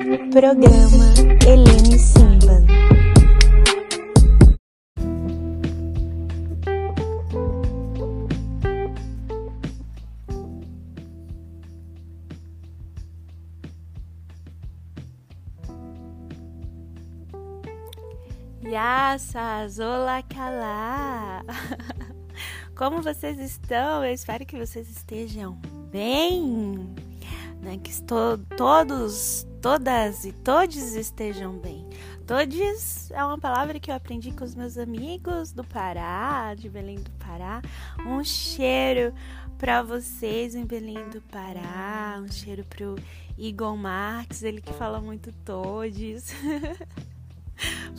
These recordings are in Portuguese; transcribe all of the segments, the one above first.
Programa Helene Simba. Yassas, olá calá! Como vocês estão? Eu espero que vocês estejam bem, né? Que estou, todos, todas e todos estejam bem. Todes é uma palavra que eu aprendi com os meus amigos do Pará, de Belém do Pará. Um cheiro para vocês em Belém do Pará, um cheiro pro Igor Marques, ele que fala muito todes.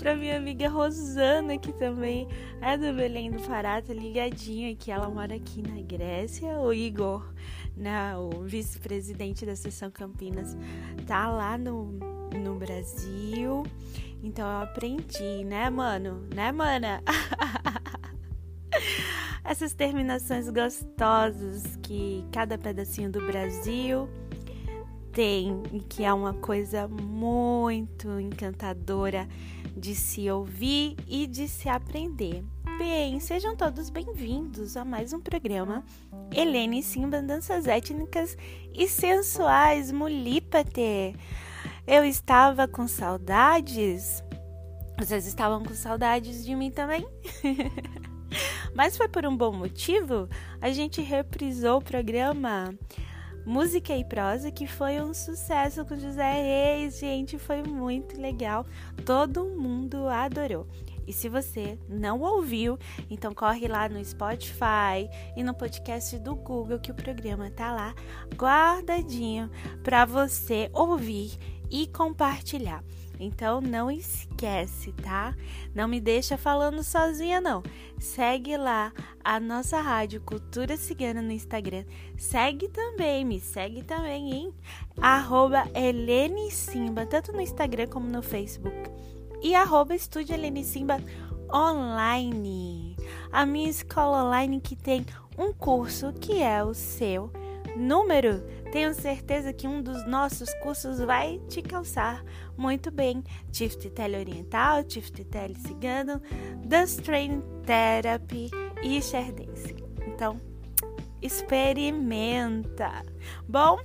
pra minha amiga Rosana, que também é do Belém do Pará, tá ligadinha aqui. Ela mora aqui na Grécia. O Igor, né, o vice-presidente da Seção Campinas, tá lá no, no Brasil. Então eu aprendi, né, mano? Né, mana? Essas terminações gostosas que cada pedacinho do Brasil tem e que é uma coisa muito encantadora de se ouvir e de se aprender. Bem, sejam todos bem-vindos a mais um programa Helene Simba Danças Étnicas e Sensuais Mulípate. Eu estava com saudades. Vocês estavam com saudades de mim também? Mas foi por um bom motivo. A gente reprisou o programa Música e Prosa, que foi um sucesso com José Reis, gente, foi muito legal. Todo mundo adorou. E se você não ouviu, então corre lá no Spotify e no podcast do Google que o programa tá lá guardadinho para você ouvir e compartilhar. Então não esquece, tá? Não me deixa falando sozinha não. Segue lá a nossa rádio Cultura Cigana no Instagram. Segue também, me segue também, hein? Arroba Helene Simba, tanto no Instagram como no Facebook. E arroba Estúdio Helene Simba online. A minha escola online que tem um curso que é o seu número tenho certeza que um dos nossos cursos vai te calçar muito bem. Tift Tele Oriental, Tift Tele Cigano, Dance Train Therapy e Share Dance. Então, experimenta. Bom,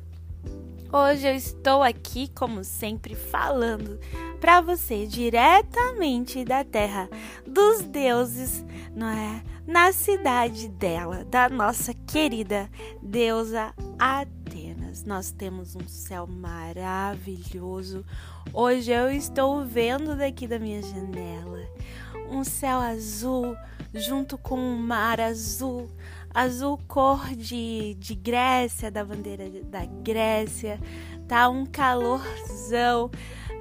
hoje eu estou aqui, como sempre, falando para você diretamente da terra dos deuses, não é? Na cidade dela, da nossa querida deusa Atena nós temos um céu maravilhoso. Hoje eu estou vendo daqui da minha janela um céu azul junto com um mar azul, azul cor de, de Grécia, da bandeira da Grécia. Tá um calorzão,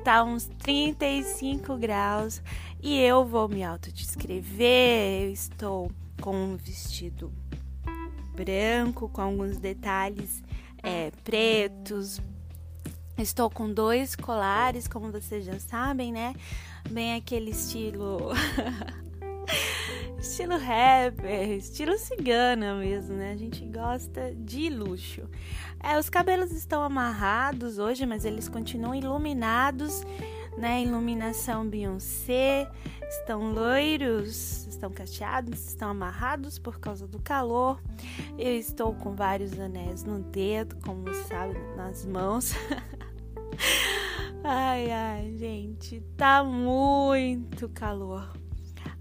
tá uns 35 graus e eu vou me autodescrever. Eu estou com um vestido branco com alguns detalhes é, pretos. Estou com dois colares, como vocês já sabem, né? Bem aquele estilo. estilo rapper, estilo cigana mesmo, né? A gente gosta de luxo. É, os cabelos estão amarrados hoje, mas eles continuam iluminados, né? Iluminação Beyoncé. Estão loiros, estão cacheados, estão amarrados por causa do calor. Eu estou com vários anéis no dedo, como sabe, nas mãos. ai, ai, gente, tá muito calor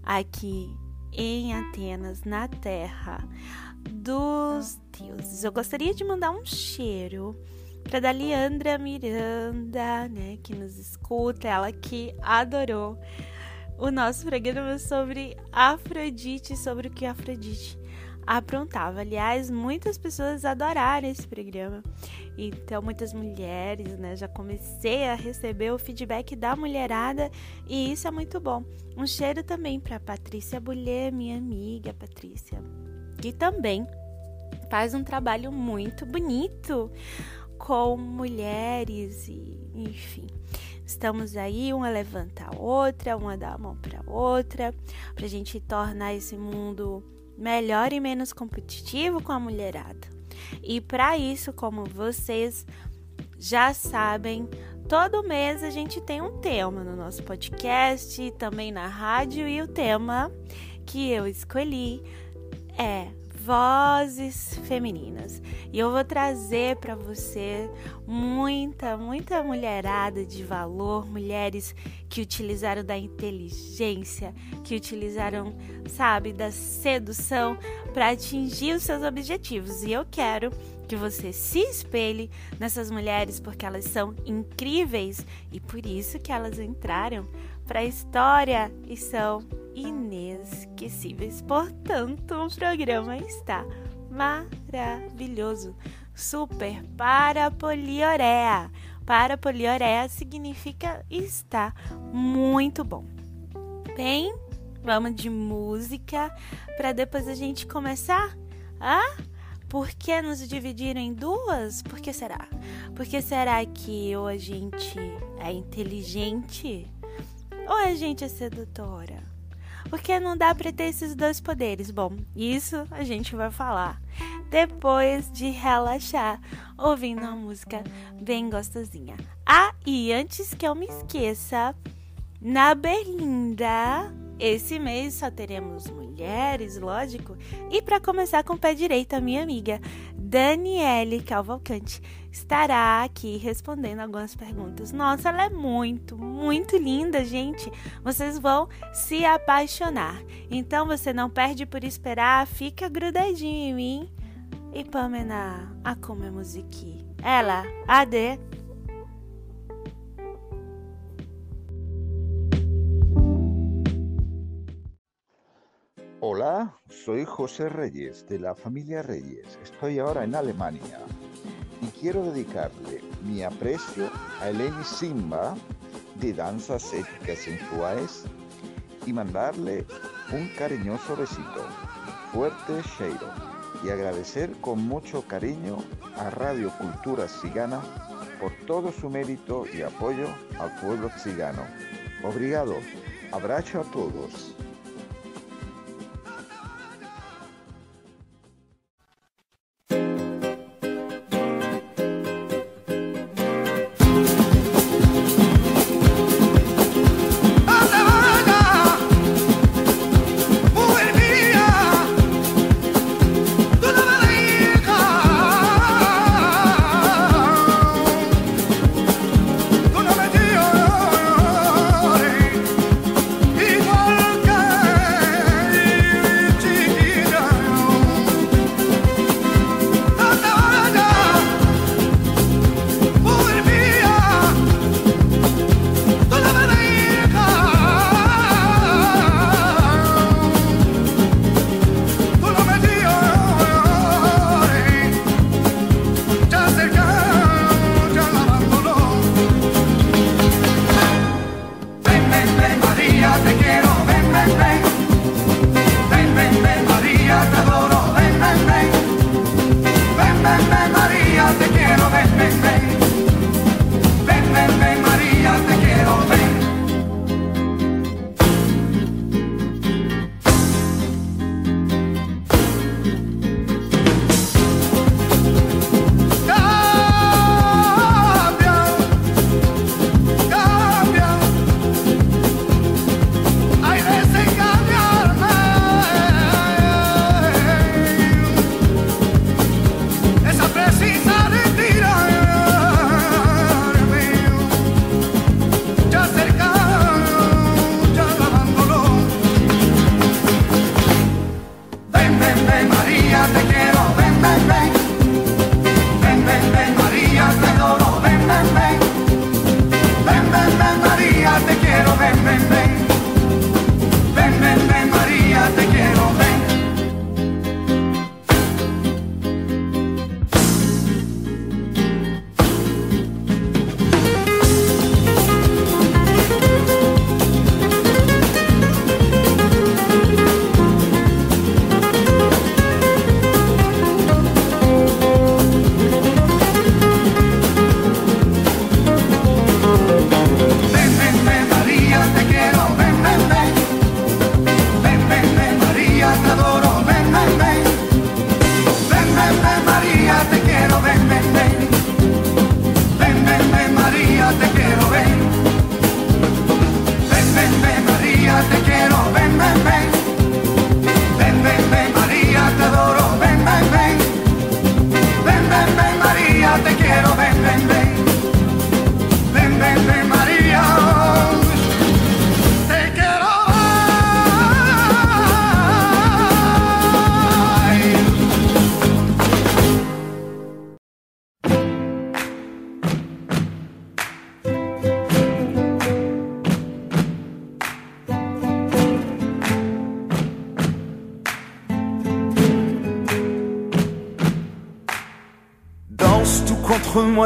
aqui em Atenas, na terra dos deuses. Eu gostaria de mandar um cheiro para da Leandra Miranda, né, que nos escuta, ela que adorou o nosso programa sobre Afrodite, sobre o que Afrodite aprontava. Aliás, muitas pessoas adoraram esse programa. Então, muitas mulheres, né? Já comecei a receber o feedback da mulherada e isso é muito bom. Um cheiro também para Patrícia Bullier, minha amiga Patrícia, que também faz um trabalho muito bonito com mulheres e, enfim. Estamos aí, uma levanta a outra, uma dá a mão para outra, para a gente tornar esse mundo melhor e menos competitivo com a mulherada. E para isso, como vocês já sabem, Todo mês a gente tem um tema no nosso podcast, também na rádio, e o tema que eu escolhi é vozes femininas. E eu vou trazer para você muita, muita mulherada de valor, mulheres que utilizaram da inteligência, que utilizaram, sabe, da sedução para atingir os seus objetivos. E eu quero que você se espelhe nessas mulheres porque elas são incríveis e por isso que elas entraram para a história e são inesquecíveis. Portanto, o programa está maravilhoso. Super para polioreia. Para polioreia significa está muito bom. Bem, vamos de música para depois a gente começar a por que nos dividiram em duas? Por que será? Por que será que ou a gente é inteligente ou a gente é sedutora? Porque não dá para ter esses dois poderes. Bom, isso a gente vai falar depois de relaxar, ouvindo uma música bem gostosinha. Ah, e antes que eu me esqueça, na Berlinda, esse mês só teremos mulheres, lógico. E para começar com o pé direito, a minha amiga Daniele Calvalcante estará aqui respondendo algumas perguntas. Nossa, ela é muito, muito linda, gente. Vocês vão se apaixonar. Então você não perde por esperar, fica grudadinho em mim. E Pamela, a como é musique. Ela, Ade. Hola, soy José Reyes de la familia Reyes. Estoy ahora en Alemania quiero dedicarle mi aprecio a Eleni Simba de Danzas Éticas Sensuales y mandarle un cariñoso besito, fuerte Sheiro, y agradecer con mucho cariño a Radio Cultura Cigana por todo su mérito y apoyo al pueblo cigano. Obrigado. Abrazo a todos.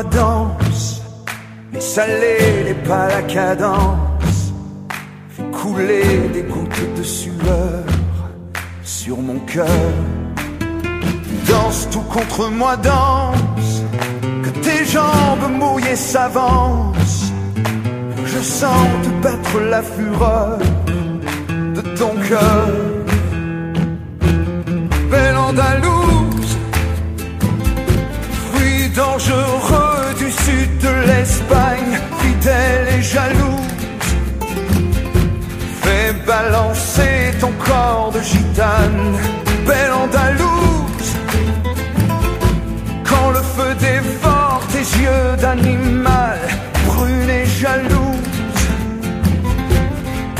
Moi danse, les salés, les pas la cadence, fait couler des gouttes de sueur sur mon cœur. Danse tout contre moi, danse, que tes jambes mouillées s'avancent. Je sens te battre la fureur de ton cœur. Belle Andalouse, fruit dangereux l'Espagne, fidèle et jalouse. Fais balancer ton corps de gitane, belle Andalouse. Quand le feu dévore tes yeux d'animal, brune et jalouse.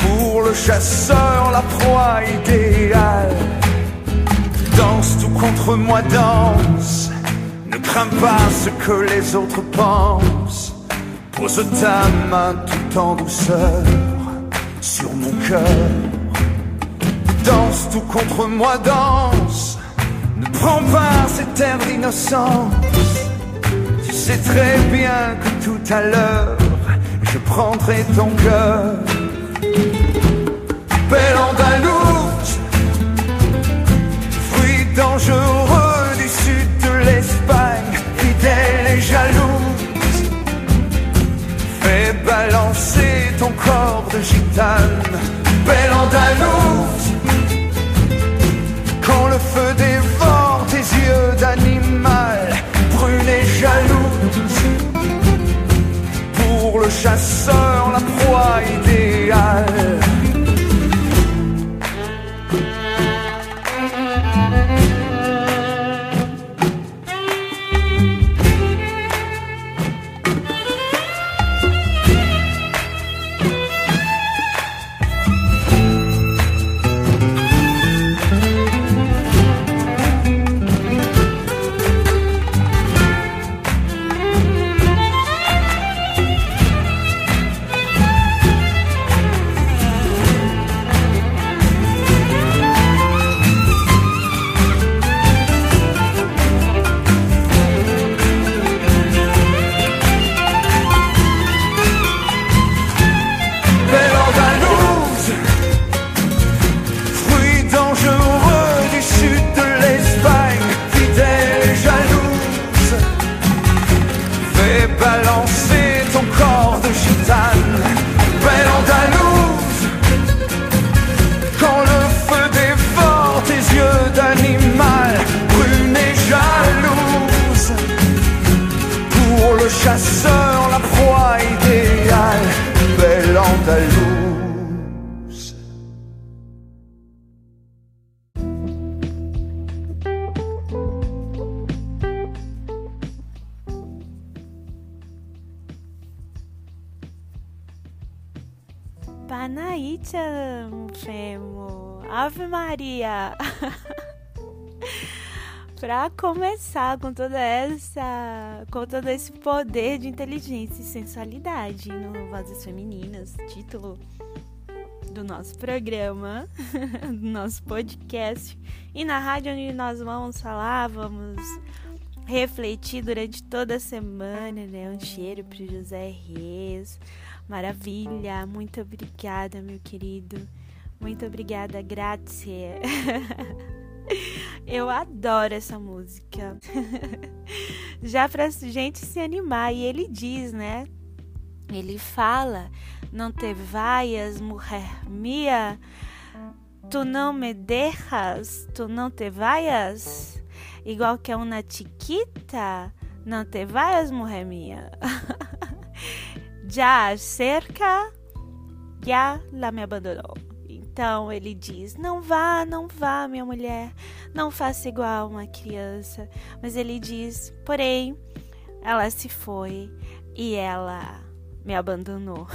Pour le chasseur, la proie idéale. Danse tout contre moi, danse. Ne crains pas ce que les autres pensent. Pose ta main tout en douceur sur mon cœur. Danse tout contre moi, danse. Ne prends pas cet air d'innocence. Tu sais très bien que tout à l'heure, je prendrai ton cœur. Belle Andalouse, fruit dangereux du sud de l'Espagne, fidèle et jalouse. Balancer ton corps de gitane, belle Andalouse. Com toda essa, com todo esse poder de inteligência e sensualidade no Vozes Femininas, título do nosso programa, do nosso podcast e na rádio onde nós vamos falar, vamos refletir durante toda a semana, né? Um cheiro pro José Reis. Maravilha, muito obrigada, meu querido. Muito obrigada, grazie. Eu adoro essa música. Já pra gente se animar. E ele diz, né? Ele fala: Não te vayas, mulher mia. Tu não me dejas, tu não te vayas. Igual que é uma chiquita. Não te vayas, mulher mia. Já cerca, já la me abandonou. Então ele diz: Não vá, não vá, minha mulher, não faça igual uma criança. Mas ele diz: Porém, ela se foi e ela me abandonou.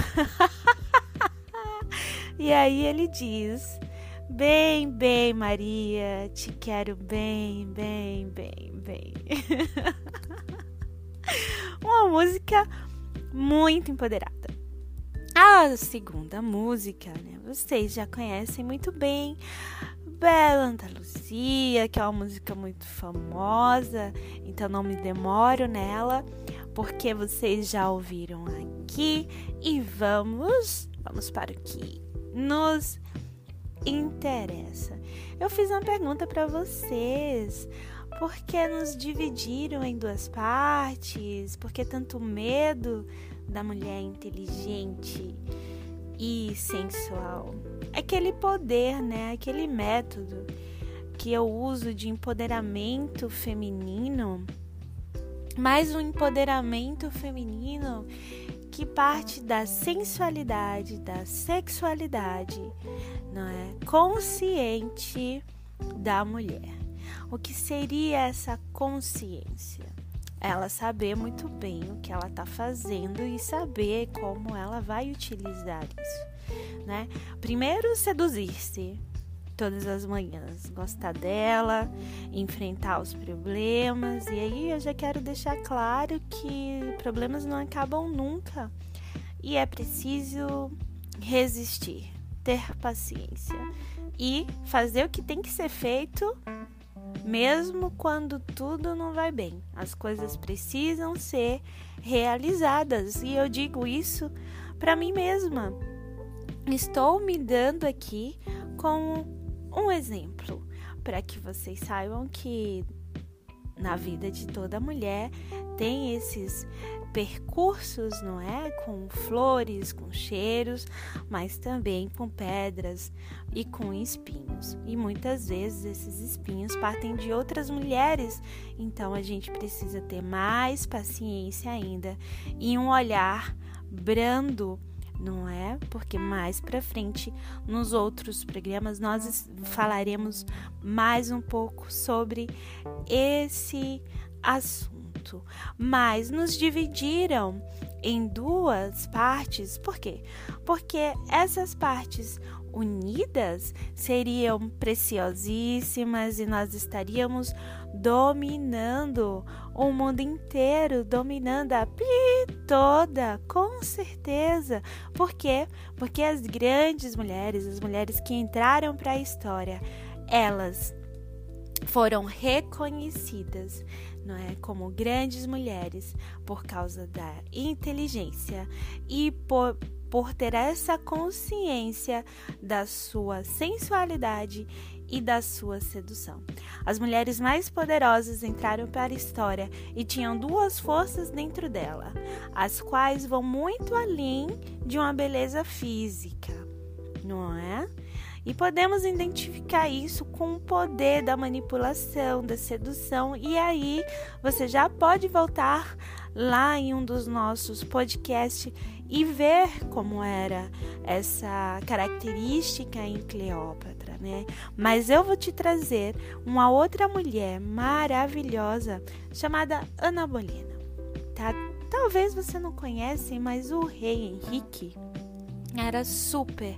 e aí ele diz: Bem, bem, Maria, te quero bem, bem, bem, bem. uma música muito empoderada. A segunda música, né? Vocês já conhecem muito bem. Bela Andaluzia, que é uma música muito famosa, então não me demoro nela. porque vocês já ouviram aqui e vamos, vamos para o que nos interessa. Eu fiz uma pergunta para vocês. Por que nos dividiram em duas partes? Por que tanto medo da mulher inteligente e sensual? Aquele poder, né? Aquele método que eu uso de empoderamento feminino, mas um empoderamento feminino que parte da sensualidade, da sexualidade, não é? Consciente da mulher. O que seria essa consciência? Ela saber muito bem o que ela está fazendo e saber como ela vai utilizar isso, né? Primeiro, seduzir-se todas as manhãs, gostar dela, enfrentar os problemas. E aí eu já quero deixar claro que problemas não acabam nunca e é preciso resistir, ter paciência e fazer o que tem que ser feito mesmo quando tudo não vai bem. As coisas precisam ser realizadas e eu digo isso para mim mesma. Estou me dando aqui com um exemplo para que vocês saibam que na vida de toda mulher tem esses percursos, não é? Com flores, com cheiros, mas também com pedras e com espinhos. E muitas vezes esses espinhos partem de outras mulheres, então a gente precisa ter mais paciência ainda e um olhar brando não é? Porque mais para frente, nos outros programas, nós falaremos mais um pouco sobre esse assunto mas nos dividiram em duas partes. Por quê? Porque essas partes unidas seriam preciosíssimas e nós estaríamos dominando o mundo inteiro, dominando a pi toda, com certeza. Por quê? Porque as grandes mulheres, as mulheres que entraram para a história, elas foram reconhecidas não é, como grandes mulheres por causa da inteligência e por, por ter essa consciência da sua sensualidade e da sua sedução. As mulheres mais poderosas entraram para a história e tinham duas forças dentro dela, as quais vão muito além de uma beleza física, não é? E podemos identificar isso com o poder da manipulação, da sedução, e aí você já pode voltar lá em um dos nossos podcasts e ver como era essa característica em Cleópatra, né? Mas eu vou te trazer uma outra mulher maravilhosa chamada Ana Bolena, tá? Talvez você não conhece, mas o rei Henrique era super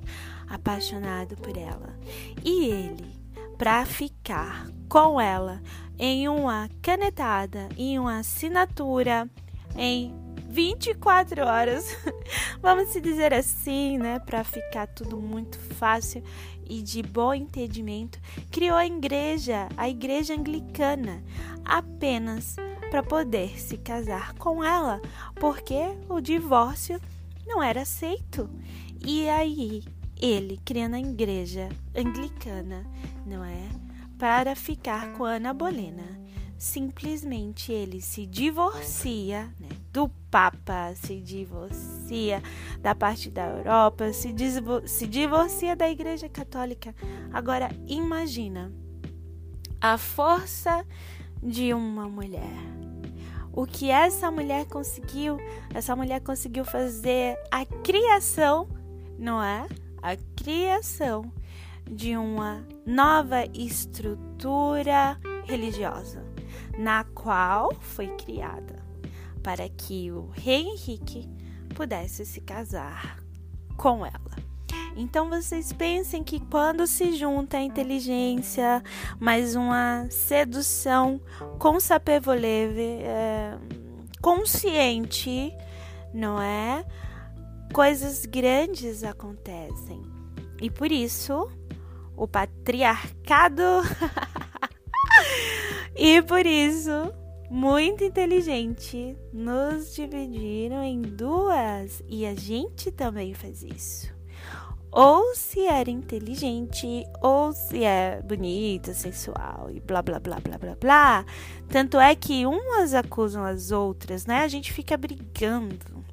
apaixonado por ela. E ele, para ficar com ela em uma canetada, em uma assinatura, em 24 horas, vamos se dizer assim, né, para ficar tudo muito fácil e de bom entendimento, criou a igreja, a igreja anglicana, apenas para poder se casar com ela, porque o divórcio não era aceito. E aí ele criando a igreja anglicana, não é? Para ficar com Ana Bolena. Simplesmente ele se divorcia né, do Papa, se divorcia da parte da Europa, se, se divorcia da Igreja Católica. Agora imagina a força de uma mulher. O que essa mulher conseguiu? Essa mulher conseguiu fazer a criação, não é? A criação de uma nova estrutura religiosa, na qual foi criada para que o rei Henrique pudesse se casar com ela. Então vocês pensem que quando se junta a inteligência mais uma sedução com é, consciente, não é? Coisas grandes acontecem. E por isso, o patriarcado. e por isso, muito inteligente, nos dividiram em duas e a gente também faz isso. Ou se era inteligente, ou se é bonita, sensual e blá blá blá blá blá blá. Tanto é que umas acusam as outras, né? A gente fica brigando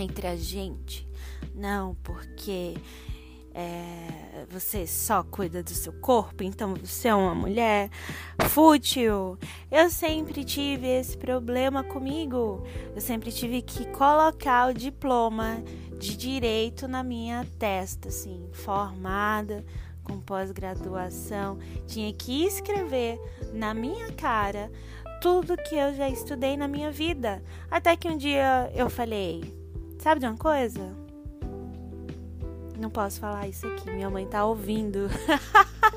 entre a gente. Não, porque é, você só cuida do seu corpo, então você é uma mulher fútil. Eu sempre tive esse problema comigo. Eu sempre tive que colocar o diploma de direito na minha testa, assim, formada com pós-graduação, tinha que escrever na minha cara tudo que eu já estudei na minha vida. Até que um dia eu falei: Sabe de uma coisa? Não posso falar isso aqui, minha mãe tá ouvindo.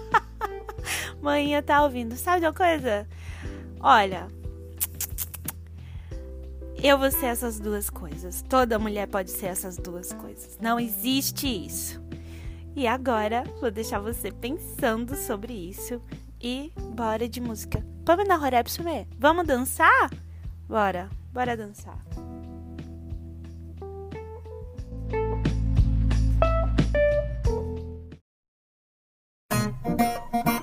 Mãe tá ouvindo. Sabe de uma coisa? Olha, eu vou ser essas duas coisas. Toda mulher pode ser essas duas coisas. Não existe isso. E agora vou deixar você pensando sobre isso e bora de música. Vamos na Horepsume? Vamos dançar? Bora, bora dançar. Música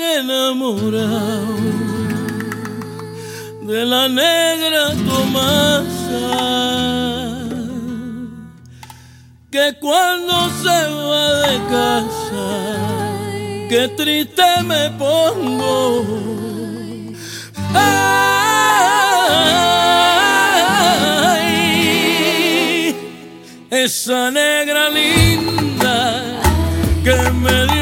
enamorado de la negra Tomasa que cuando se va de casa, que triste me pongo. Ay, esa negra linda que me dio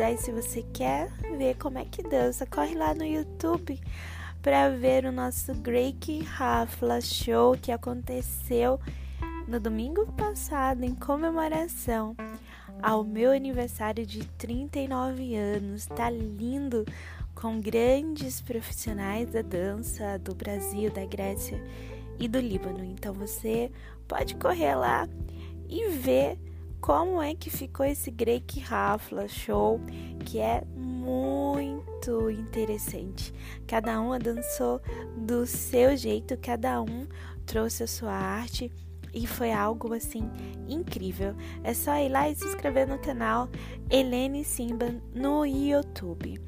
sensualizar. E se você quer ver como é que dança, corre lá no YouTube para ver o nosso Greek Rafla Show que aconteceu no domingo passado em comemoração ao meu aniversário de 39 anos. Tá lindo com grandes profissionais da dança do Brasil, da Grécia e do Líbano. Então você pode correr lá e ver como é que ficou esse Greek Rafla Show, que é muito interessante. Cada um dançou do seu jeito, cada um trouxe a sua arte e foi algo assim incrível. É só ir lá e se inscrever no canal Helene Simba no YouTube.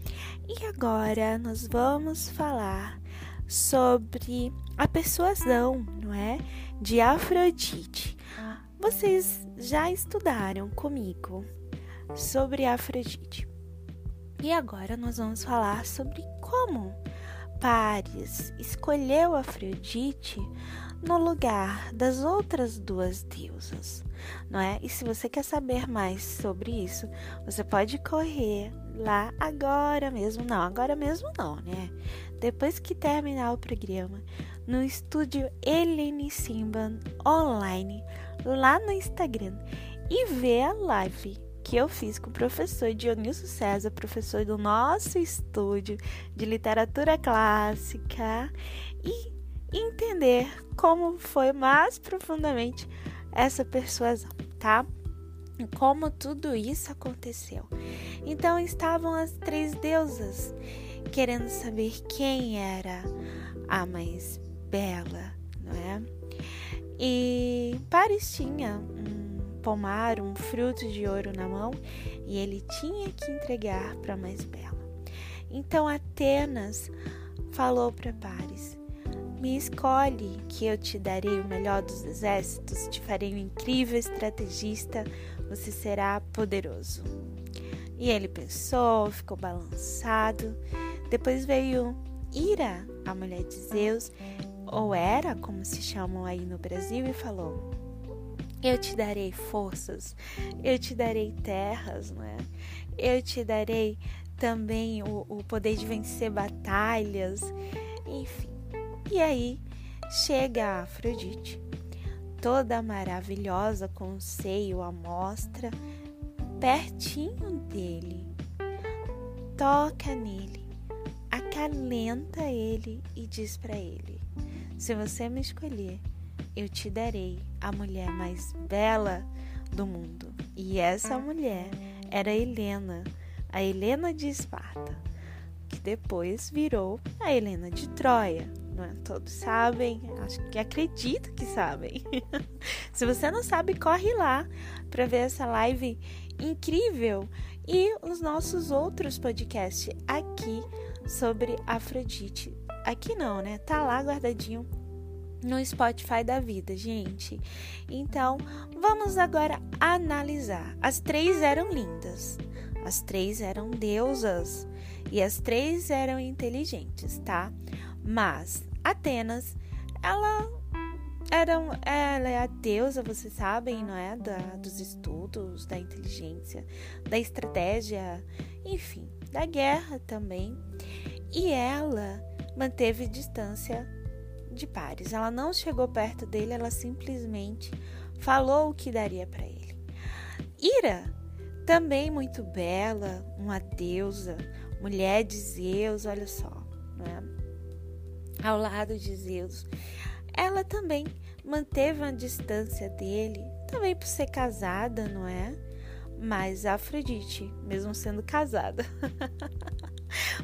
E agora nós vamos falar sobre a persuasão, não é? De Afrodite. Vocês já estudaram comigo sobre Afrodite. E agora nós vamos falar sobre como Paris escolheu Afrodite no lugar das outras duas deusas, não é? E se você quer saber mais sobre isso, você pode correr lá agora mesmo, não, agora mesmo não, né? Depois que terminar o programa, no estúdio Helene Simban online, lá no Instagram, e ver a live que eu fiz com o professor Dionísio César, professor do nosso estúdio de literatura clássica, e entender como foi mais profundamente essa persuasão, tá? Como tudo isso aconteceu. Então estavam as três deusas querendo saber quem era a mais bela, não é? E Paris tinha um pomar um fruto de ouro na mão e ele tinha que entregar para a mais bela. Então Atenas falou para Paris: Me escolhe, que eu te darei o melhor dos exércitos, te farei um incrível estrategista, você será poderoso. E ele pensou, ficou balançado. Depois veio Ira, a mulher de Zeus, ou era, como se chamam aí no Brasil, e falou: eu te darei forças, eu te darei terras, não é? Eu te darei também o, o poder de vencer batalhas, enfim. E aí chega a Afrodite, toda maravilhosa, com o seio à mostra, pertinho dele. Toca nele, acalenta ele e diz para ele: Se você me escolher, eu te darei a mulher mais bela do mundo. E essa mulher era Helena, a Helena de Esparta, que depois virou a Helena de Troia. Não é? Todos sabem, acho que acredito que sabem. Se você não sabe, corre lá para ver essa live incrível e os nossos outros podcasts aqui sobre Afrodite. Aqui não, né? Tá lá guardadinho no Spotify da vida, gente. Então, vamos agora analisar. As três eram lindas, as três eram deusas e as três eram inteligentes, tá? Mas Atenas, ela era, ela é a deusa, vocês sabem, não é? Da, dos estudos, da inteligência, da estratégia, enfim, da guerra também. E ela manteve distância de pares. Ela não chegou perto dele, ela simplesmente falou o que daria para ele. Ira, também muito bela, uma deusa, mulher de Zeus, olha só, né? ao lado de Zeus. Ela também manteve a distância dele, também por ser casada, não é? Mas Afrodite, mesmo sendo casada,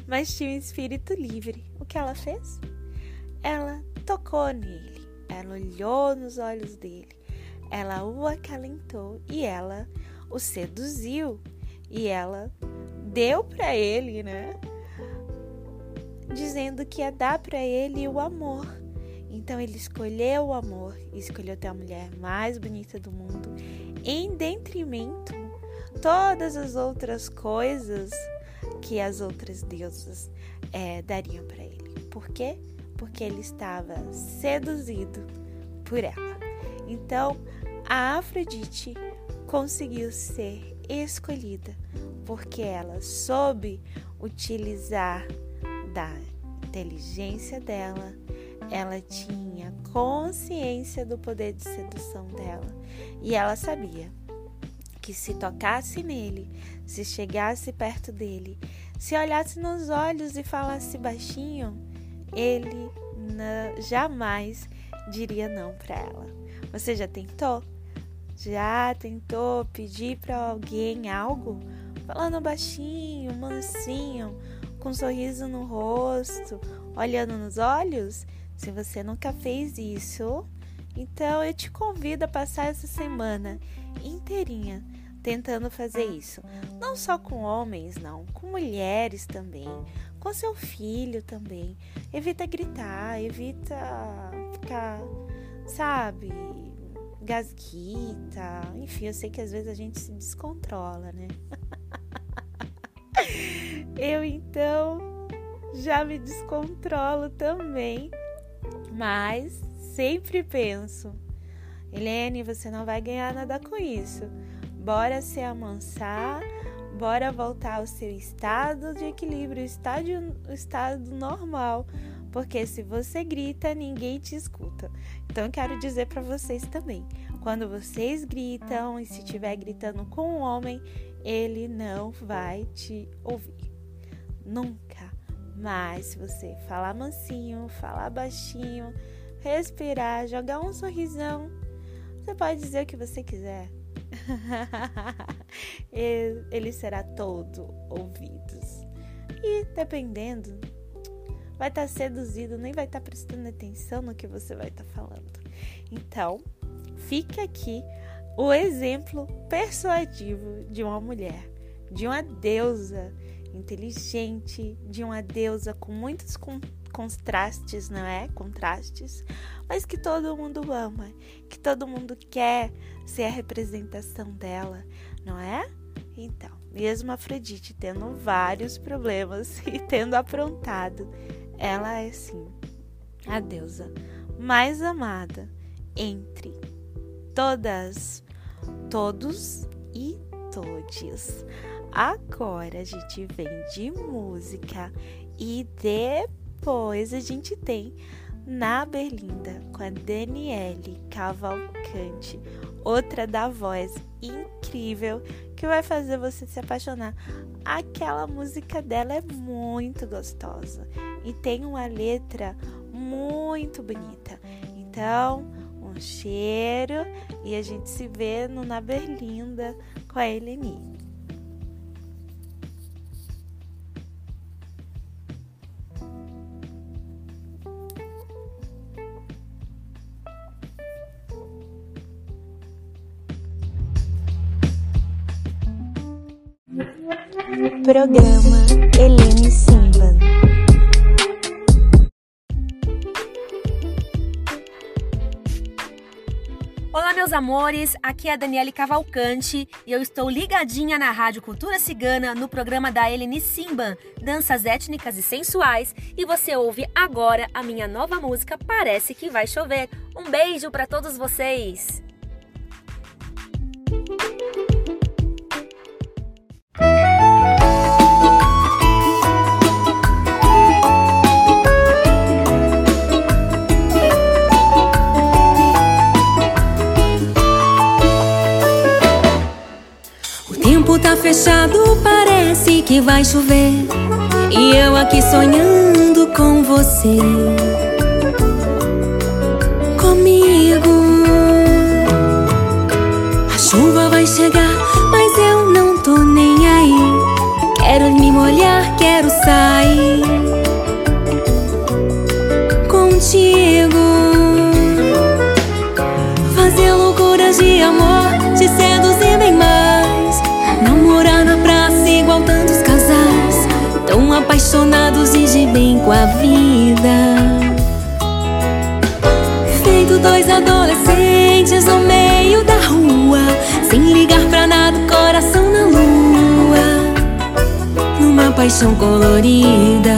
mas tinha um espírito livre. O que ela fez? Ela tocou nele, ela olhou nos olhos dele, ela o acalentou e ela o seduziu e ela deu para ele, né? Dizendo que ia dar para ele o amor. Então ele escolheu o amor, escolheu ter a mulher mais bonita do mundo, em detrimento todas as outras coisas que as outras deusas é, dariam para ele. Por quê? Porque ele estava seduzido por ela. Então, a Afrodite conseguiu ser escolhida porque ela soube utilizar da inteligência dela, ela tinha consciência do poder de sedução dela e ela sabia que se tocasse nele, se chegasse perto dele, se olhasse nos olhos e falasse baixinho, ele jamais diria não para ela. Você já tentou? Já tentou pedir para alguém algo? Falando baixinho, mansinho, com um sorriso no rosto, olhando nos olhos? Se você nunca fez isso, então eu te convido a passar essa semana inteirinha tentando fazer isso. Não só com homens, não, com mulheres também, com seu filho também. Evita gritar, evita ficar, sabe, gasguita. Enfim, eu sei que às vezes a gente se descontrola, né? eu então já me descontrolo também, mas sempre penso, Helene, você não vai ganhar nada com isso. Bora se amansar, bora voltar ao seu estado de equilíbrio, estado, estado normal, porque se você grita, ninguém te escuta. Então quero dizer para vocês também, quando vocês gritam e se estiver gritando com um homem, ele não vai te ouvir. Nunca. Mas se você falar mansinho, falar baixinho, respirar, jogar um sorrisão, você pode dizer o que você quiser. ele será todo ouvidos. E dependendo, vai estar tá seduzido, nem vai estar tá prestando atenção no que você vai estar tá falando. Então, fica aqui o exemplo persuasivo de uma mulher, de uma deusa inteligente, de uma deusa com muitos contrastes, não é? Contrastes, mas que todo mundo ama, que todo mundo quer ser a representação dela, não é? Então, mesmo Afrodite tendo vários problemas e tendo aprontado, ela é sim a deusa mais amada entre todas, todos e todes. Agora a gente vem de música e depois a gente tem na Berlinda com a Daniele Cavalcante, outra da voz incrível que vai fazer você se apaixonar. Aquela música dela é muito gostosa e tem uma letra muito bonita. Então, um cheiro e a gente se vê no Na Berlinda com a Eleni. Programa Helene Simba. Olá, meus amores, aqui é a Daniele Cavalcante e eu estou ligadinha na Rádio Cultura Cigana no programa da Helene Simban, Danças Étnicas e Sensuais, e você ouve agora a minha nova música Parece que Vai Chover. Um beijo para todos vocês! Tá fechado, parece que vai chover. E eu aqui sonhando com você. Comigo. A chuva vai chegar, mas eu não tô nem aí. Quero me molhar, quero sair. Dois adolescentes no meio da rua Sem ligar pra nada, coração na lua Numa paixão colorida.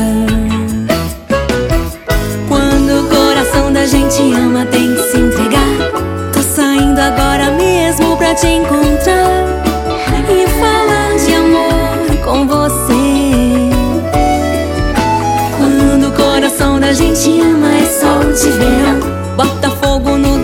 Quando o coração da gente ama, tem que se entregar. Tô saindo agora mesmo pra te encontrar e falar de amor com você. Quando o coração da gente ama, é sol de verão. Fogo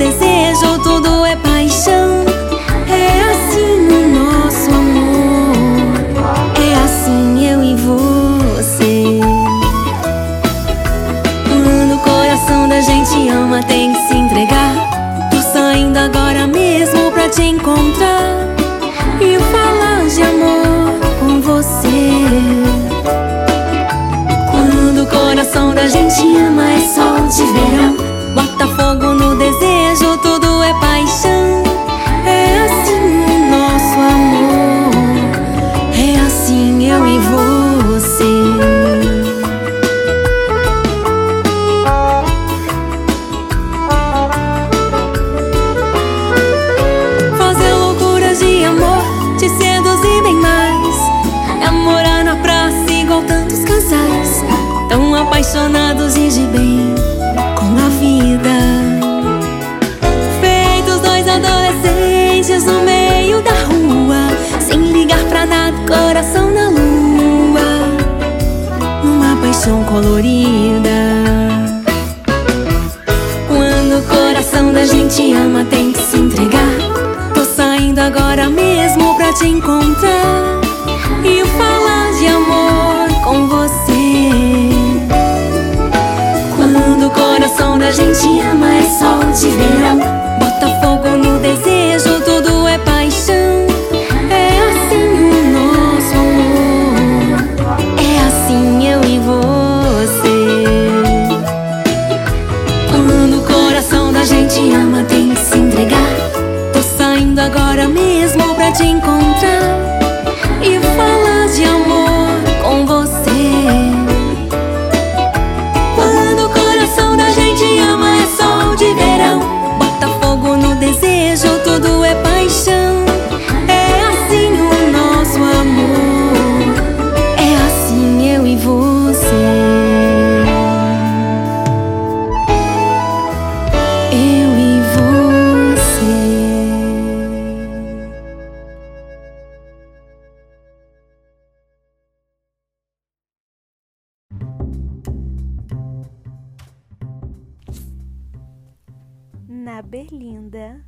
Na Berlinda,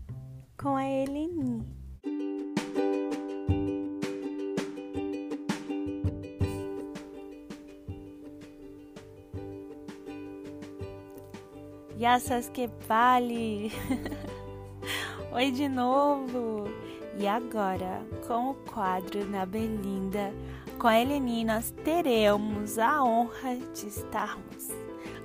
com a Eleni. Yassas que vale! Oi de novo! E agora, com o quadro Na Berlinda, com a Eleni, nós teremos a honra de estarmos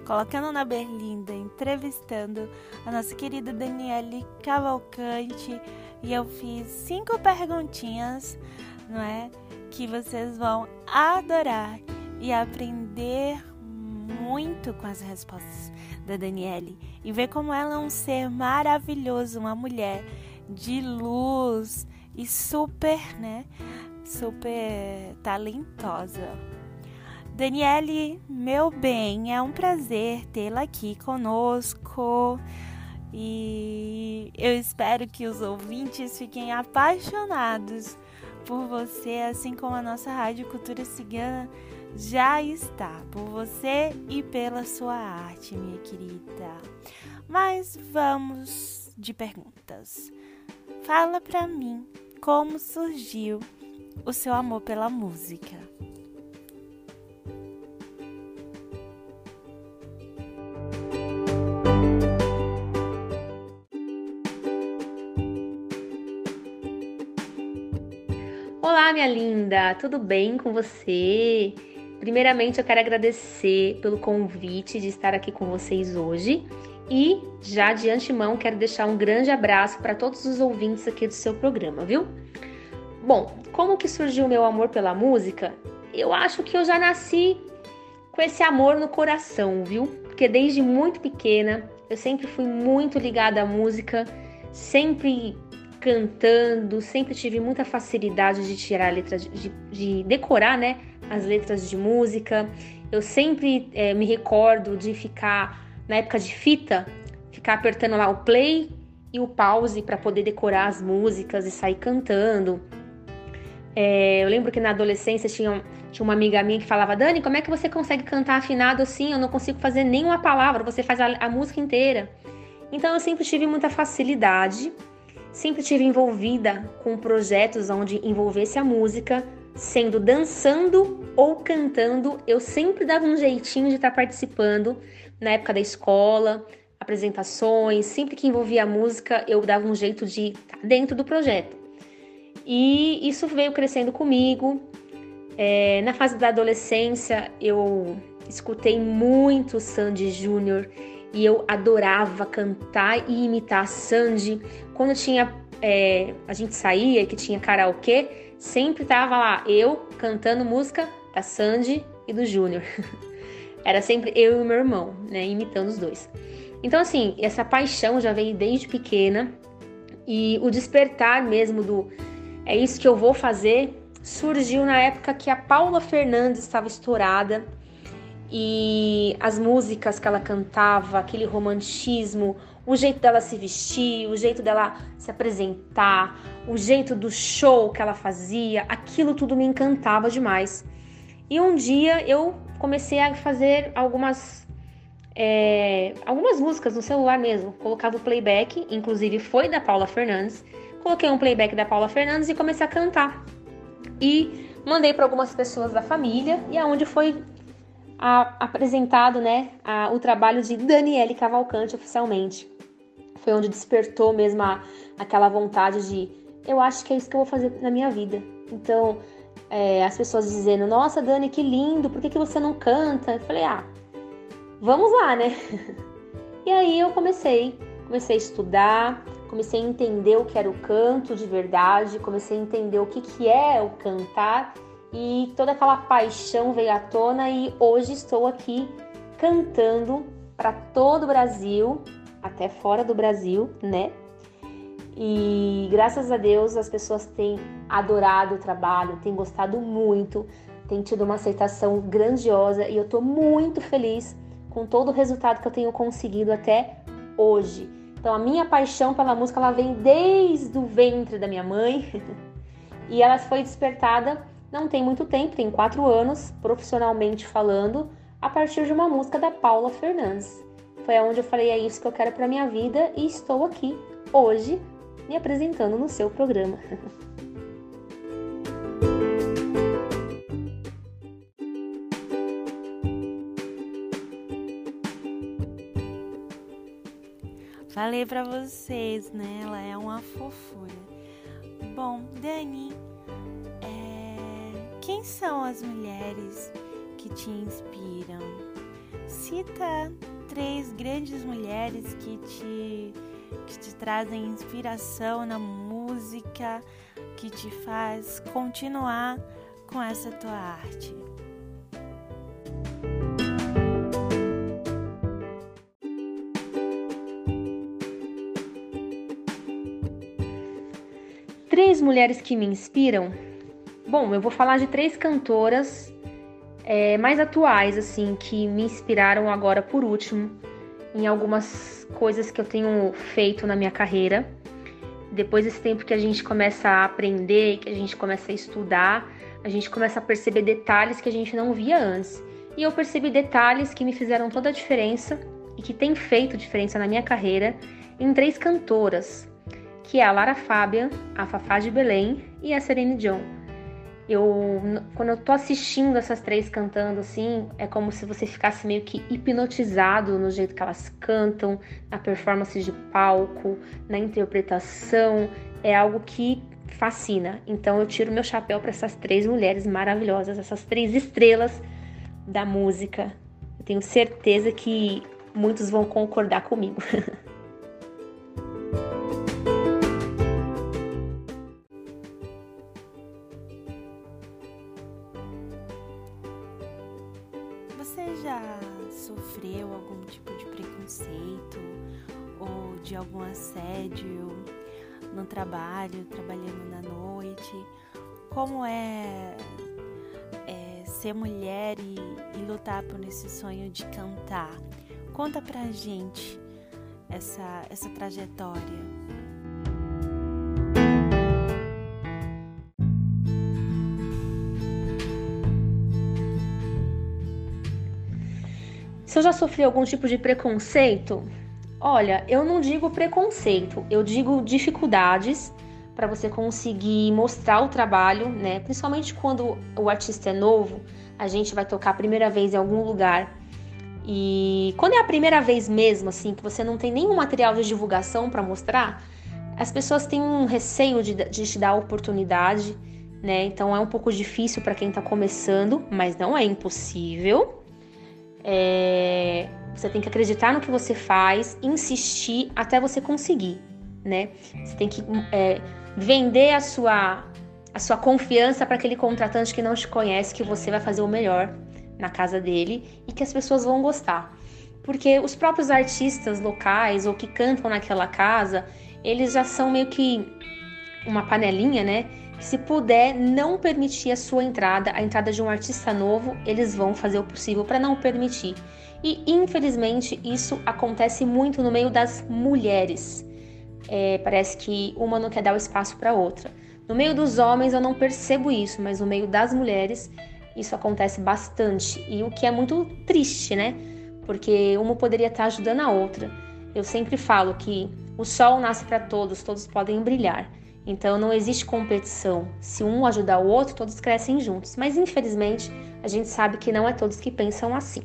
colocando na Berlinda, entrevistando a nossa querida Daniele Cavalcante. E eu fiz cinco perguntinhas, não é? Que vocês vão adorar e aprender muito com as respostas da Daniele. E ver como ela é um ser maravilhoso, uma mulher de luz e super, né? Super talentosa. Daniele, meu bem, é um prazer tê-la aqui conosco e eu espero que os ouvintes fiquem apaixonados por você, assim como a nossa Rádio Cultura Cigana já está, por você e pela sua arte, minha querida. Mas vamos de perguntas. Fala pra mim como surgiu o seu amor pela música. Olá, minha linda, tudo bem com você? Primeiramente, eu quero agradecer pelo convite de estar aqui com vocês hoje e já de antemão quero deixar um grande abraço para todos os ouvintes aqui do seu programa, viu? Bom, como que surgiu o meu amor pela música? Eu acho que eu já nasci com esse amor no coração, viu? Porque desde muito pequena eu sempre fui muito ligada à música, sempre cantando, sempre tive muita facilidade de tirar letras, de, de decorar, né, as letras de música. Eu sempre é, me recordo de ficar na época de fita, ficar apertando lá o play e o pause para poder decorar as músicas e sair cantando. É, eu lembro que na adolescência tinha, tinha uma amiga minha que falava: Dani, como é que você consegue cantar afinado assim? Eu não consigo fazer nenhuma palavra, você faz a, a música inteira. Então eu sempre tive muita facilidade, sempre tive envolvida com projetos onde envolvesse a música, sendo dançando ou cantando, eu sempre dava um jeitinho de estar tá participando na época da escola, apresentações, sempre que envolvia a música, eu dava um jeito de estar tá dentro do projeto. E isso veio crescendo comigo. É, na fase da adolescência, eu escutei muito Sandy Júnior e eu adorava cantar e imitar Sandy. Quando tinha é, a gente saía, que tinha karaokê, sempre tava lá eu cantando música da Sandy e do Júnior. Era sempre eu e meu irmão, né, imitando os dois. Então assim, essa paixão já veio desde pequena e o despertar mesmo do é isso que eu vou fazer surgiu na época que a Paula Fernandes estava estourada e as músicas que ela cantava, aquele romantismo, o jeito dela se vestir, o jeito dela se apresentar, o jeito do show que ela fazia, aquilo tudo me encantava demais. E um dia eu comecei a fazer algumas é, algumas músicas no celular mesmo, colocava o playback, inclusive foi da Paula Fernandes. Coloquei um playback da Paula Fernandes e comecei a cantar. E mandei para algumas pessoas da família e aonde foi a, apresentado, né, a, o trabalho de Daniele Cavalcante oficialmente. Foi onde despertou mesmo a, aquela vontade de eu acho que é isso que eu vou fazer na minha vida. Então, é, as pessoas dizendo, nossa, Dani, que lindo, por que, que você não canta? Eu falei, ah, vamos lá, né? e aí eu comecei, comecei a estudar, comecei a entender o que era o canto de verdade, comecei a entender o que, que é o cantar e toda aquela paixão veio à tona e hoje estou aqui cantando para todo o Brasil, até fora do Brasil, né? E graças a Deus as pessoas têm adorado o trabalho, têm gostado muito, têm tido uma aceitação grandiosa e eu estou muito feliz com todo o resultado que eu tenho conseguido até hoje. Então a minha paixão pela música ela vem desde o ventre da minha mãe e ela foi despertada não tem muito tempo, tem quatro anos, profissionalmente falando, a partir de uma música da Paula Fernandes. Foi aonde eu falei, é isso que eu quero para minha vida e estou aqui hoje me apresentando no seu programa. Falei para vocês, né? Ela é uma fofura. Bom, Dani, quem são as mulheres que te inspiram? Cita três grandes mulheres que te, que te trazem inspiração na música, que te faz continuar com essa tua arte. Três mulheres que me inspiram Bom, eu vou falar de três cantoras é, mais atuais, assim, que me inspiraram agora por último em algumas coisas que eu tenho feito na minha carreira. Depois desse tempo que a gente começa a aprender, que a gente começa a estudar, a gente começa a perceber detalhes que a gente não via antes. E eu percebi detalhes que me fizeram toda a diferença e que tem feito diferença na minha carreira em três cantoras, que é a Lara Fábia, a Fafá de Belém e a Serene John. Eu, quando eu tô assistindo essas três cantando assim, é como se você ficasse meio que hipnotizado no jeito que elas cantam, na performance de palco, na interpretação. É algo que fascina. Então eu tiro meu chapéu para essas três mulheres maravilhosas, essas três estrelas da música. Eu tenho certeza que muitos vão concordar comigo. de algum assédio no trabalho, trabalhando na noite. Como é, é ser mulher e, e lutar por esse sonho de cantar? Conta pra gente essa, essa trajetória. Se eu já sofri algum tipo de preconceito, olha, eu não digo preconceito, eu digo dificuldades para você conseguir mostrar o trabalho, né? Principalmente quando o artista é novo, a gente vai tocar a primeira vez em algum lugar. E quando é a primeira vez mesmo, assim, que você não tem nenhum material de divulgação para mostrar, as pessoas têm um receio de, de te dar a oportunidade, né? Então é um pouco difícil para quem está começando, mas não é impossível. É, você tem que acreditar no que você faz, insistir até você conseguir, né? Você tem que é, vender a sua, a sua confiança para aquele contratante que não te conhece, que você vai fazer o melhor na casa dele e que as pessoas vão gostar. Porque os próprios artistas locais ou que cantam naquela casa, eles já são meio que uma panelinha, né? Se puder não permitir a sua entrada, a entrada de um artista novo, eles vão fazer o possível para não permitir. E infelizmente isso acontece muito no meio das mulheres. É, parece que uma não quer dar o espaço para outra. No meio dos homens eu não percebo isso, mas no meio das mulheres isso acontece bastante. E o que é muito triste, né? Porque uma poderia estar ajudando a outra. Eu sempre falo que o sol nasce para todos, todos podem brilhar. Então não existe competição. Se um ajudar o outro, todos crescem juntos. Mas infelizmente, a gente sabe que não é todos que pensam assim.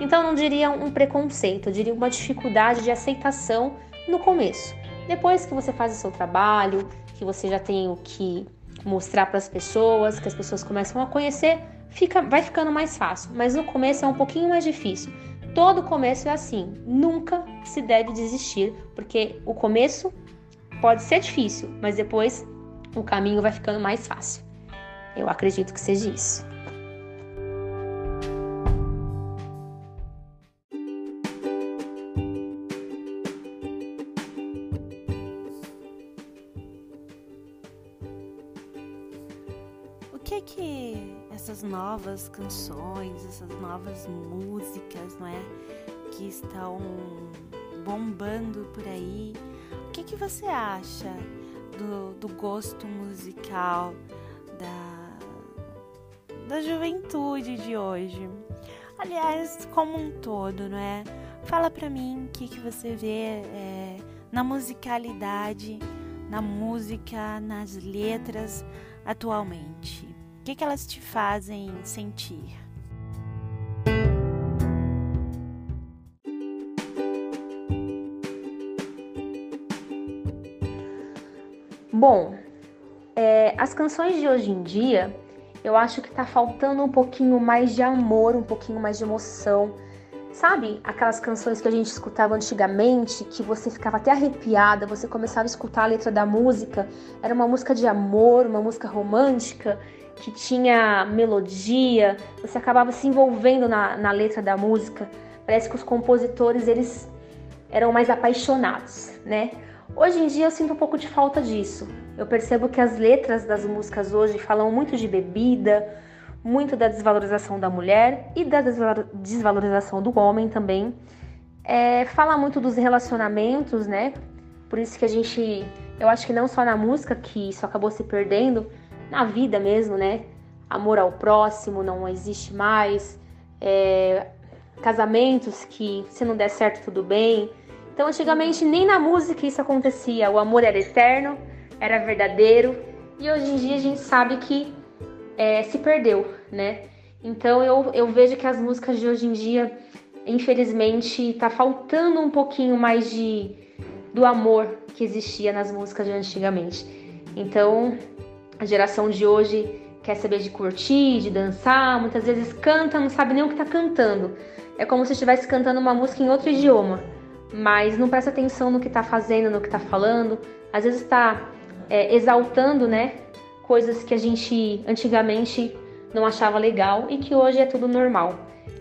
Então não diria um preconceito, eu diria uma dificuldade de aceitação no começo. Depois que você faz o seu trabalho, que você já tem o que mostrar para as pessoas, que as pessoas começam a conhecer, fica, vai ficando mais fácil. Mas no começo é um pouquinho mais difícil. Todo começo é assim, nunca se deve desistir, porque o começo Pode ser difícil, mas depois o caminho vai ficando mais fácil. Eu acredito que seja isso. O que é que essas novas canções, essas novas músicas, não é, que estão bombando por aí, que, você acha do, do gosto musical da, da juventude de hoje? Aliás, como um todo, não é? Fala pra mim o que, que você vê é, na musicalidade, na música, nas letras atualmente. O que, que elas te fazem sentir? Bom, é, as canções de hoje em dia, eu acho que tá faltando um pouquinho mais de amor, um pouquinho mais de emoção. Sabe aquelas canções que a gente escutava antigamente, que você ficava até arrepiada, você começava a escutar a letra da música, era uma música de amor, uma música romântica, que tinha melodia, você acabava se envolvendo na, na letra da música. Parece que os compositores, eles eram mais apaixonados, né? Hoje em dia eu sinto um pouco de falta disso. Eu percebo que as letras das músicas hoje falam muito de bebida, muito da desvalorização da mulher e da desvalorização do homem também. É, fala muito dos relacionamentos, né? Por isso que a gente, eu acho que não só na música que isso acabou se perdendo, na vida mesmo, né? Amor ao próximo não existe mais. É, casamentos que se não der certo tudo bem, então, antigamente, nem na música isso acontecia. O amor era eterno, era verdadeiro, e hoje em dia a gente sabe que é, se perdeu, né? Então, eu, eu vejo que as músicas de hoje em dia, infelizmente, tá faltando um pouquinho mais de do amor que existia nas músicas de antigamente. Então, a geração de hoje quer saber de curtir, de dançar, muitas vezes canta, não sabe nem o que tá cantando. É como se estivesse cantando uma música em outro idioma mas não presta atenção no que está fazendo, no que está falando. Às vezes está é, exaltando, né, coisas que a gente antigamente não achava legal e que hoje é tudo normal.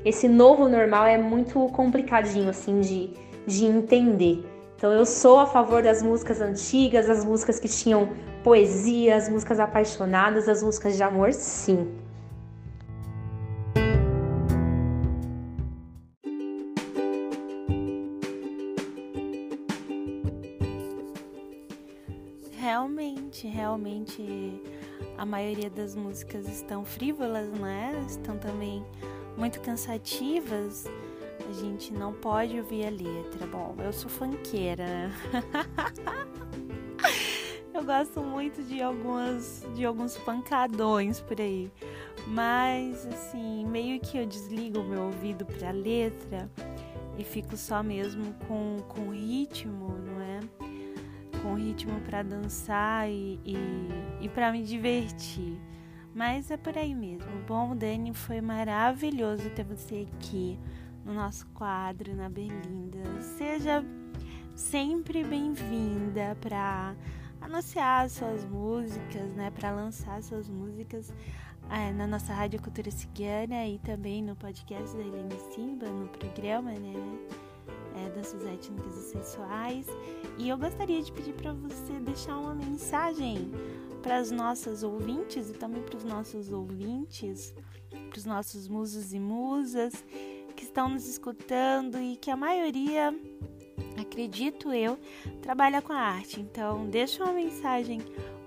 Esse novo normal é muito complicadinho assim de, de entender. Então eu sou a favor das músicas antigas, as músicas que tinham poesia, as músicas apaixonadas, as músicas de amor, sim. Realmente, realmente a maioria das músicas estão frívolas, né? Estão também muito cansativas. A gente não pode ouvir a letra. Bom, eu sou funkeira, né? eu gosto muito de algumas de alguns pancadões por aí. Mas assim, meio que eu desligo o meu ouvido para a letra e fico só mesmo com com ritmo, não? Com ritmo para dançar e, e, e para me divertir. Mas é por aí mesmo. Bom, Dani, foi maravilhoso ter você aqui no nosso quadro na Berlinda. Seja sempre bem-vinda para anunciar suas músicas, né, para lançar suas músicas é, na nossa Rádio Cultura Cigana e também no podcast da Helene Simba, no programa, né, é, étnicas e sensuais. E eu gostaria de pedir para você deixar uma mensagem para as nossas ouvintes e também para os nossos ouvintes, para os nossos musos e musas que estão nos escutando e que a maioria, acredito eu, trabalha com a arte. Então, deixa uma mensagem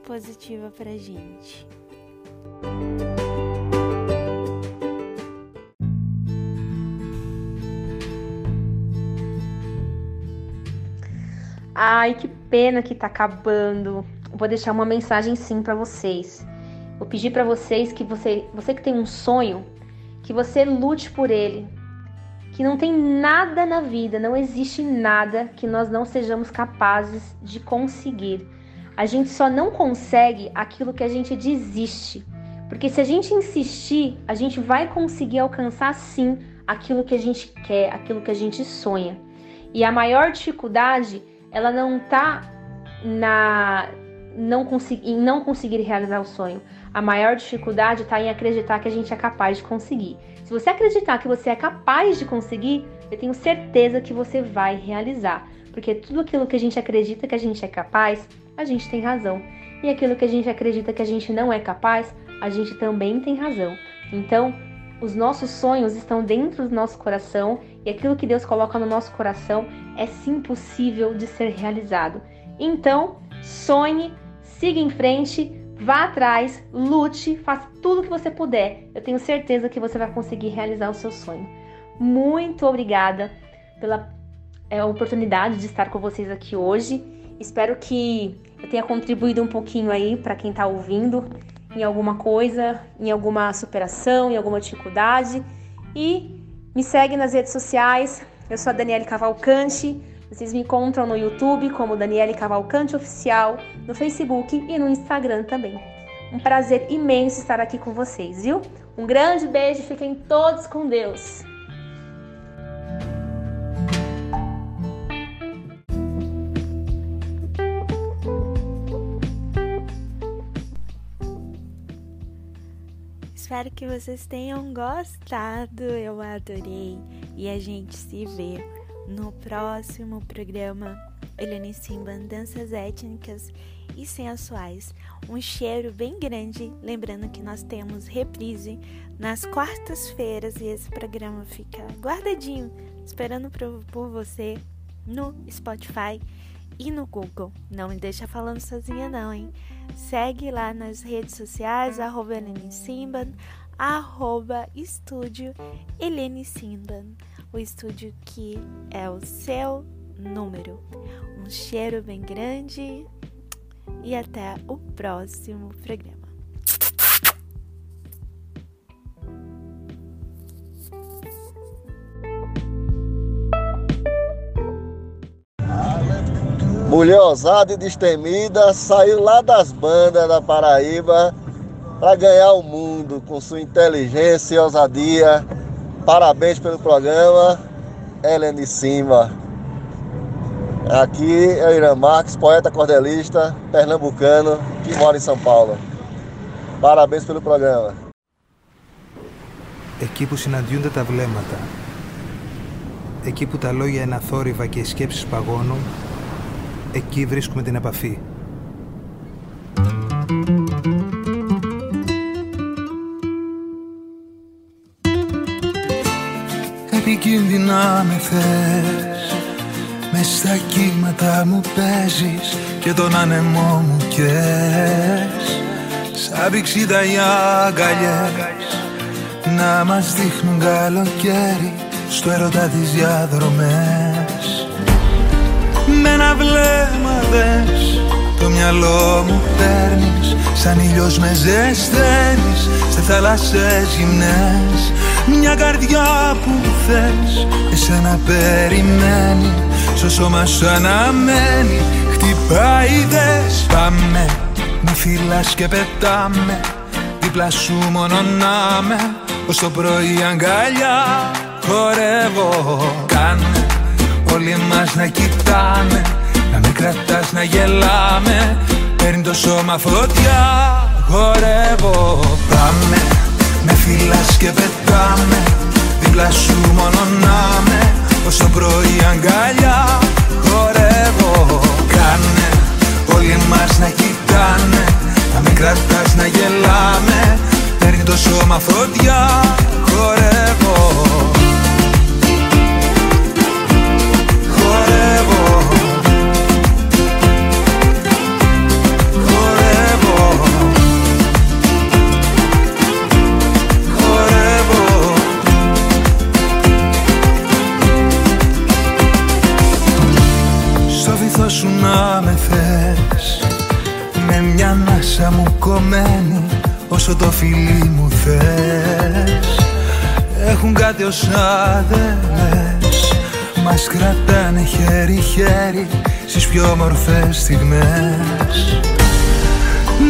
positiva para gente. Ai, que pena que tá acabando. Vou deixar uma mensagem sim para vocês. Vou pedir para vocês que você, você que tem um sonho, que você lute por ele, que não tem nada na vida, não existe nada que nós não sejamos capazes de conseguir. A gente só não consegue aquilo que a gente desiste. Porque se a gente insistir, a gente vai conseguir alcançar sim aquilo que a gente quer, aquilo que a gente sonha. E a maior dificuldade, ela não tá na não conseguir, em não conseguir realizar o sonho. A maior dificuldade está em acreditar que a gente é capaz de conseguir. Se você acreditar que você é capaz de conseguir, eu tenho certeza que você vai realizar. Porque tudo aquilo que a gente acredita que a gente é capaz, a gente tem razão. E aquilo que a gente acredita que a gente não é capaz, a gente também tem razão. Então, os nossos sonhos estão dentro do nosso coração e aquilo que Deus coloca no nosso coração é sim possível de ser realizado. Então, sonhe, siga em frente, Vá atrás, lute, faça tudo o que você puder. Eu tenho certeza que você vai conseguir realizar o seu sonho. Muito obrigada pela é, oportunidade de estar com vocês aqui hoje. Espero que eu tenha contribuído um pouquinho aí para quem está ouvindo em alguma coisa, em alguma superação, em alguma dificuldade. E me segue nas redes sociais. Eu sou a Daniele Cavalcante. Vocês me encontram no YouTube como Daniele Cavalcante Oficial, no Facebook e no Instagram também. Um prazer imenso estar aqui com vocês, viu? Um grande beijo, fiquem todos com Deus. Espero que vocês tenham gostado. Eu adorei e a gente se vê no próximo programa Eliane Simban Danças Étnicas e Sensuais. Um cheiro bem grande, lembrando que nós temos reprise nas quartas-feiras e esse programa fica guardadinho, esperando por você no Spotify e no Google. Não me deixa falando sozinha não, hein? Segue lá nas redes sociais, arroba Helene Simban, arroba estúdio Helene Simban o estúdio que é o seu número. Um cheiro bem grande e até o próximo programa. Mulher ousada e destemida saiu lá das bandas da Paraíba para ganhar o mundo com sua inteligência e ousadia Parabéns pelo programa, Helen de Cima. Aqui é o Irã Marques, poeta cordelista, pernambucano, que mora em São Paulo. Parabéns pelo programa. Εκεί που συναντιούνται τα βλέμματα, εκεί που τα λόγια είναι αθόρυβα και οι σκέψεις παγώνουν, εκεί βρίσκουμε την επαφή. Επικίνδυνα με θες Μες στα κύματα μου παίζεις Και τον άνεμό μου κες Σαν πηξίδα οι αγκαλιές Να μας δείχνουν καλοκαίρι Στο έρωτα τις διαδρομές Με ένα βλέμμα δες. Το μυαλό μου παίρνεις Σαν ήλιος με ζεσταίνεις Σε θάλασσες γυμνές. Μια καρδιά που θες Εσένα περιμένει Στο σώμα σου αναμένει. Χτυπάει δες. Πάμε Με φυλάς και πετάμε Δίπλα σου μόνο να με Ως το πρωί αγκαλιά Χορεύω. Κάνε Όλοι μας να κοιτάμε Να με κρατάς να γελάμε. Παίρνει το σώμα φωτιά Χορεύω Πάμε Με φυλάς και πετάμε Δίπλα σου μόνο να με Ως το πρωί αγκαλιά Χορεύω Κάνε Όλοι μας να κοιτάνε Να με κρατάς να γελάμε. Παίρνει το σώμα φωτιά Έχουν κάτι ως άδελες Μας κρατάνε χέρι-χέρι Στις πιο όμορφες στιγμές.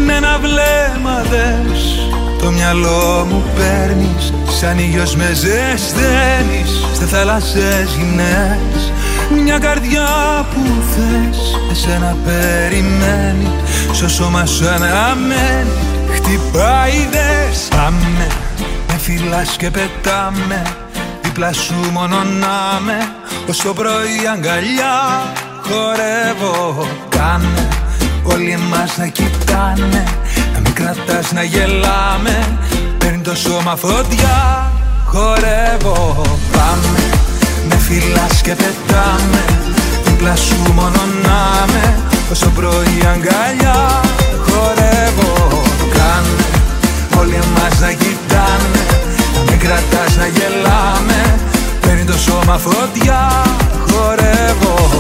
Με ένα βλέμμα δες Το μυαλό μου παίρνεις Σαν ήλιος με ζεσταίνεις Στε θάλασσες γυμνές. Μια καρδιά που θες Εσένα περιμένει Στο σώμα σου αναμένει. Χτυπάει δες Πάμε Με φυλάς και πετάμε Δίπλα σου μόνο να με Όσο πρωί αγκαλιά χορεύω. Κάνε όλοι μας να κοιτάνε Να μην κρατάς να γελάμε. Παίρνει το σώμα φωτιά Χορεύω. Πάμε με φυλάς και πετάμε. Δίπλα σου μόνο να με Όσο πρωί αγκαλιά χορεύω. Κάνε όλοι μας να κοιτάνε με κρατάς να γελάμε. Παίρνει το σώμα φωτιά. Χορεύω.